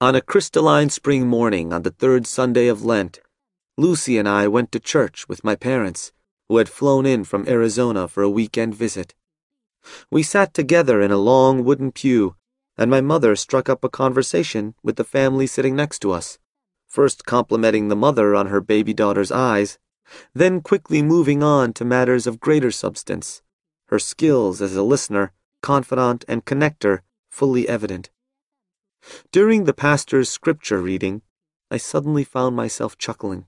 On a crystalline spring morning on the third Sunday of Lent, Lucy and I went to church with my parents, who had flown in from Arizona for a weekend visit. We sat together in a long wooden pew, and my mother struck up a conversation with the family sitting next to us, first complimenting the mother on her baby daughter's eyes, then quickly moving on to matters of greater substance, her skills as a listener, confidant, and connector fully evident. During the pastor's scripture reading, I suddenly found myself chuckling.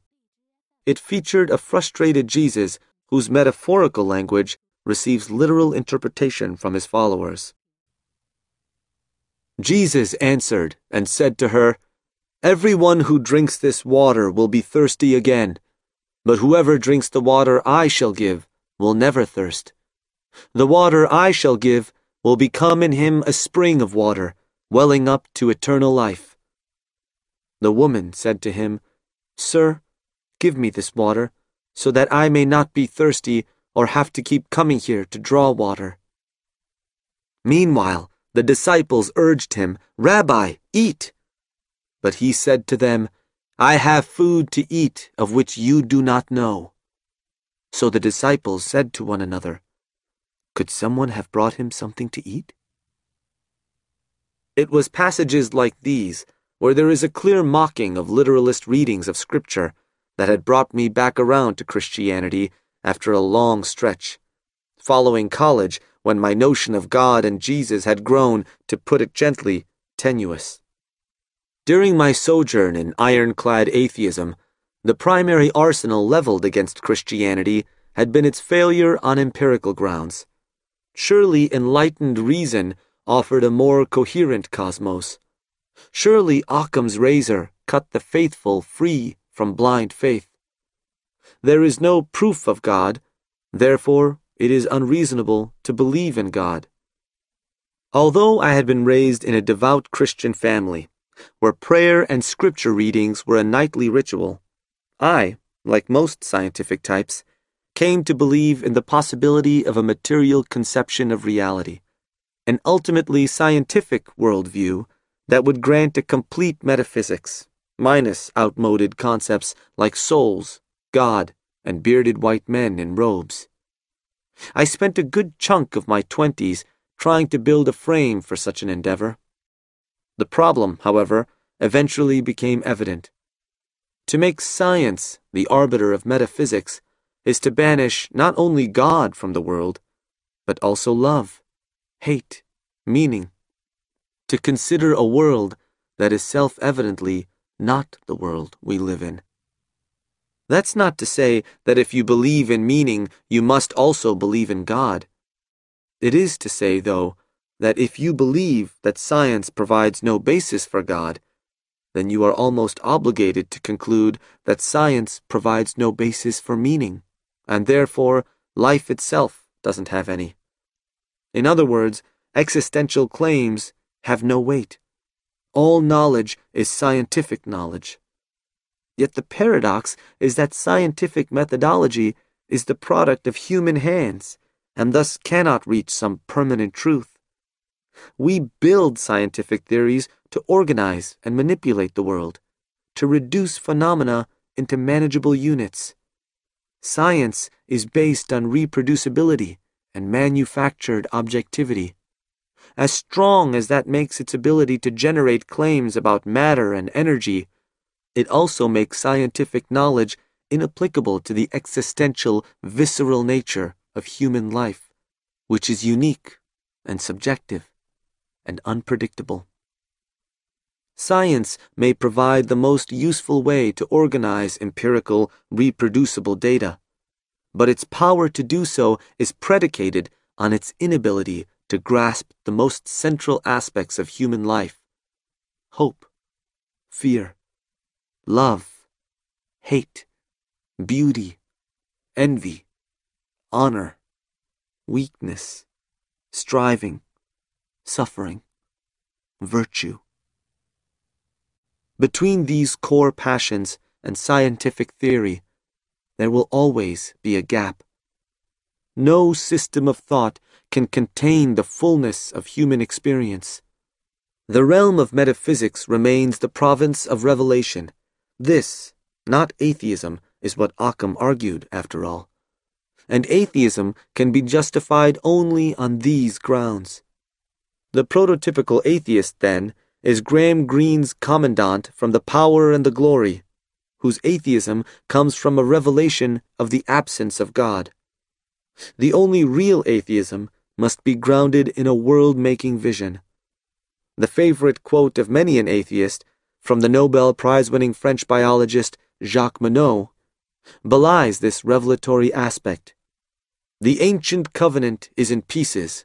It featured a frustrated Jesus whose metaphorical language receives literal interpretation from his followers. Jesus answered and said to her, Everyone who drinks this water will be thirsty again, but whoever drinks the water I shall give will never thirst. The water I shall give will become in him a spring of water welling up to eternal life. The woman said to him, Sir, give me this water, so that I may not be thirsty or have to keep coming here to draw water. Meanwhile, the disciples urged him, Rabbi, eat. But he said to them, I have food to eat of which you do not know. So the disciples said to one another, Could someone have brought him something to eat? It was passages like these, where there is a clear mocking of literalist readings of Scripture, that had brought me back around to Christianity after a long stretch. Following college, when my notion of God and Jesus had grown, to put it gently, tenuous. During my sojourn in ironclad atheism, the primary arsenal leveled against Christianity had been its failure on empirical grounds. Surely enlightened reason offered a more coherent cosmos. Surely Occam's razor cut the faithful free from blind faith. There is no proof of God, therefore it is unreasonable to believe in God. Although I had been raised in a devout Christian family, where prayer and scripture readings were a nightly ritual, I, like most scientific types, came to believe in the possibility of a material conception of reality an ultimately scientific worldview that would grant a complete metaphysics, minus outmoded concepts like souls, God, and bearded white men in robes. I spent a good chunk of my twenties trying to build a frame for such an endeavor. The problem, however, eventually became evident. To make science the arbiter of metaphysics is to banish not only God from the world, but also love hate, meaning, to consider a world that is self evidently not the world we live in. That's not to say that if you believe in meaning, you must also believe in God. It is to say, though, that if you believe that science provides no basis for God, then you are almost obligated to conclude that science provides no basis for meaning, and therefore life itself doesn't have any. In other words, existential claims have no weight. All knowledge is scientific knowledge. Yet the paradox is that scientific methodology is the product of human hands and thus cannot reach some permanent truth. We build scientific theories to organize and manipulate the world, to reduce phenomena into manageable units. Science is based on reproducibility and manufactured objectivity. As strong as that makes its ability to generate claims about matter and energy, it also makes scientific knowledge inapplicable to the existential, visceral nature of human life, which is unique and subjective and unpredictable. Science may provide the most useful way to organize empirical, reproducible data but its power to do so is predicated on its inability to grasp the most central aspects of human life hope, fear, love, hate, beauty, envy, honor, weakness, striving, suffering, virtue. Between these core passions and scientific theory, there will always be a gap. No system of thought can contain the fullness of human experience. The realm of metaphysics remains the province of revelation. This, not atheism, is what Occam argued, after all. And atheism can be justified only on these grounds. The prototypical atheist, then, is Graham Greene's commandant from the power and the glory, whose atheism comes from a revelation of the absence of God. The only real atheism must be grounded in a world making vision. The favorite quote of many an atheist, from the Nobel Prize winning French biologist Jacques Monod, belies this revelatory aspect. The ancient covenant is in pieces.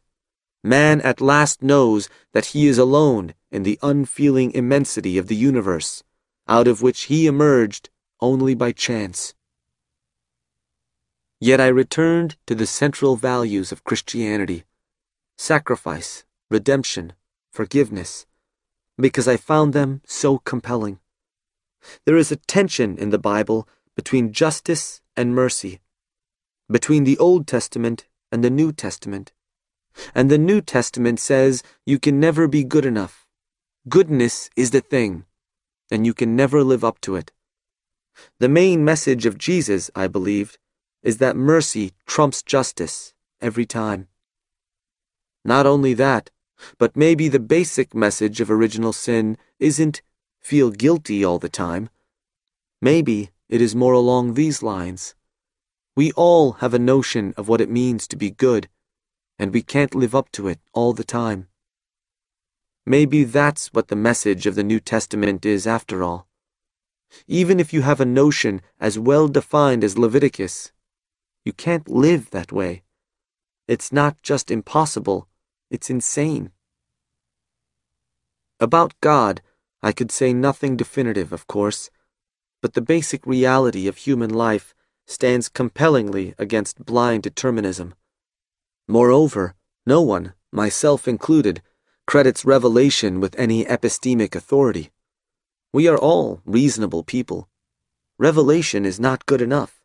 Man at last knows that he is alone in the unfeeling immensity of the universe, out of which he emerged only by chance. Yet I returned to the central values of Christianity sacrifice, redemption, forgiveness, because I found them so compelling. There is a tension in the Bible between justice and mercy, between the Old Testament and the New Testament. And the New Testament says you can never be good enough Goodness is the thing, and you can never live up to it. The main message of Jesus, I believed, is that mercy trumps justice every time. Not only that, but maybe the basic message of original sin isn't feel guilty all the time. Maybe it is more along these lines. We all have a notion of what it means to be good, and we can't live up to it all the time. Maybe that's what the message of the New Testament is after all. Even if you have a notion as well defined as Leviticus, you can't live that way. It's not just impossible, it's insane. About God, I could say nothing definitive, of course, but the basic reality of human life stands compellingly against blind determinism. Moreover, no one, myself included, credits revelation with any epistemic authority. We are all reasonable people. Revelation is not good enough.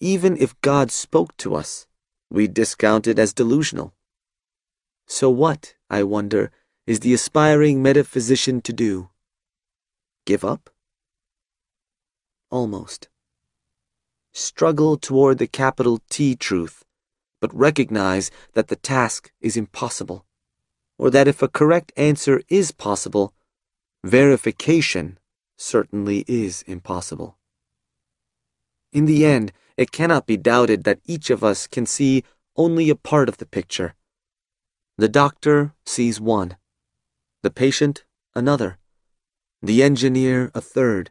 Even if God spoke to us, we discount it as delusional. So what, I wonder, is the aspiring metaphysician to do? Give up? Almost. Struggle toward the capital T truth, but recognize that the task is impossible or that if a correct answer is possible, verification certainly is impossible. In the end, it cannot be doubted that each of us can see only a part of the picture. The doctor sees one, the patient another, the engineer a third,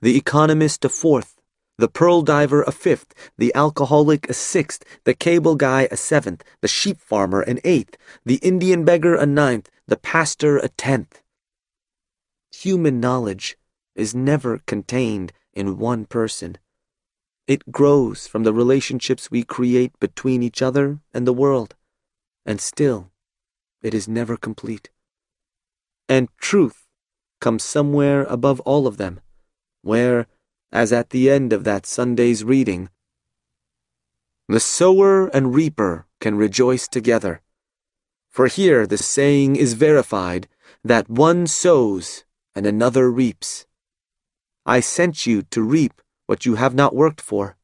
the economist a fourth, the pearl diver a fifth, the alcoholic a sixth, the cable guy a seventh, the sheep farmer an eighth, the Indian beggar a ninth, the pastor a tenth. Human knowledge is never contained in one person. It grows from the relationships we create between each other and the world, and still, it is never complete. And truth comes somewhere above all of them, where, as at the end of that Sunday's reading. The sower and reaper can rejoice together. For here the saying is verified that one sows and another reaps. I sent you to reap what you have not worked for.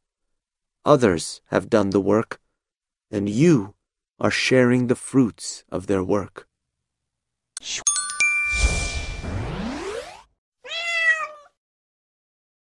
Others have done the work, and you are sharing the fruits of their work.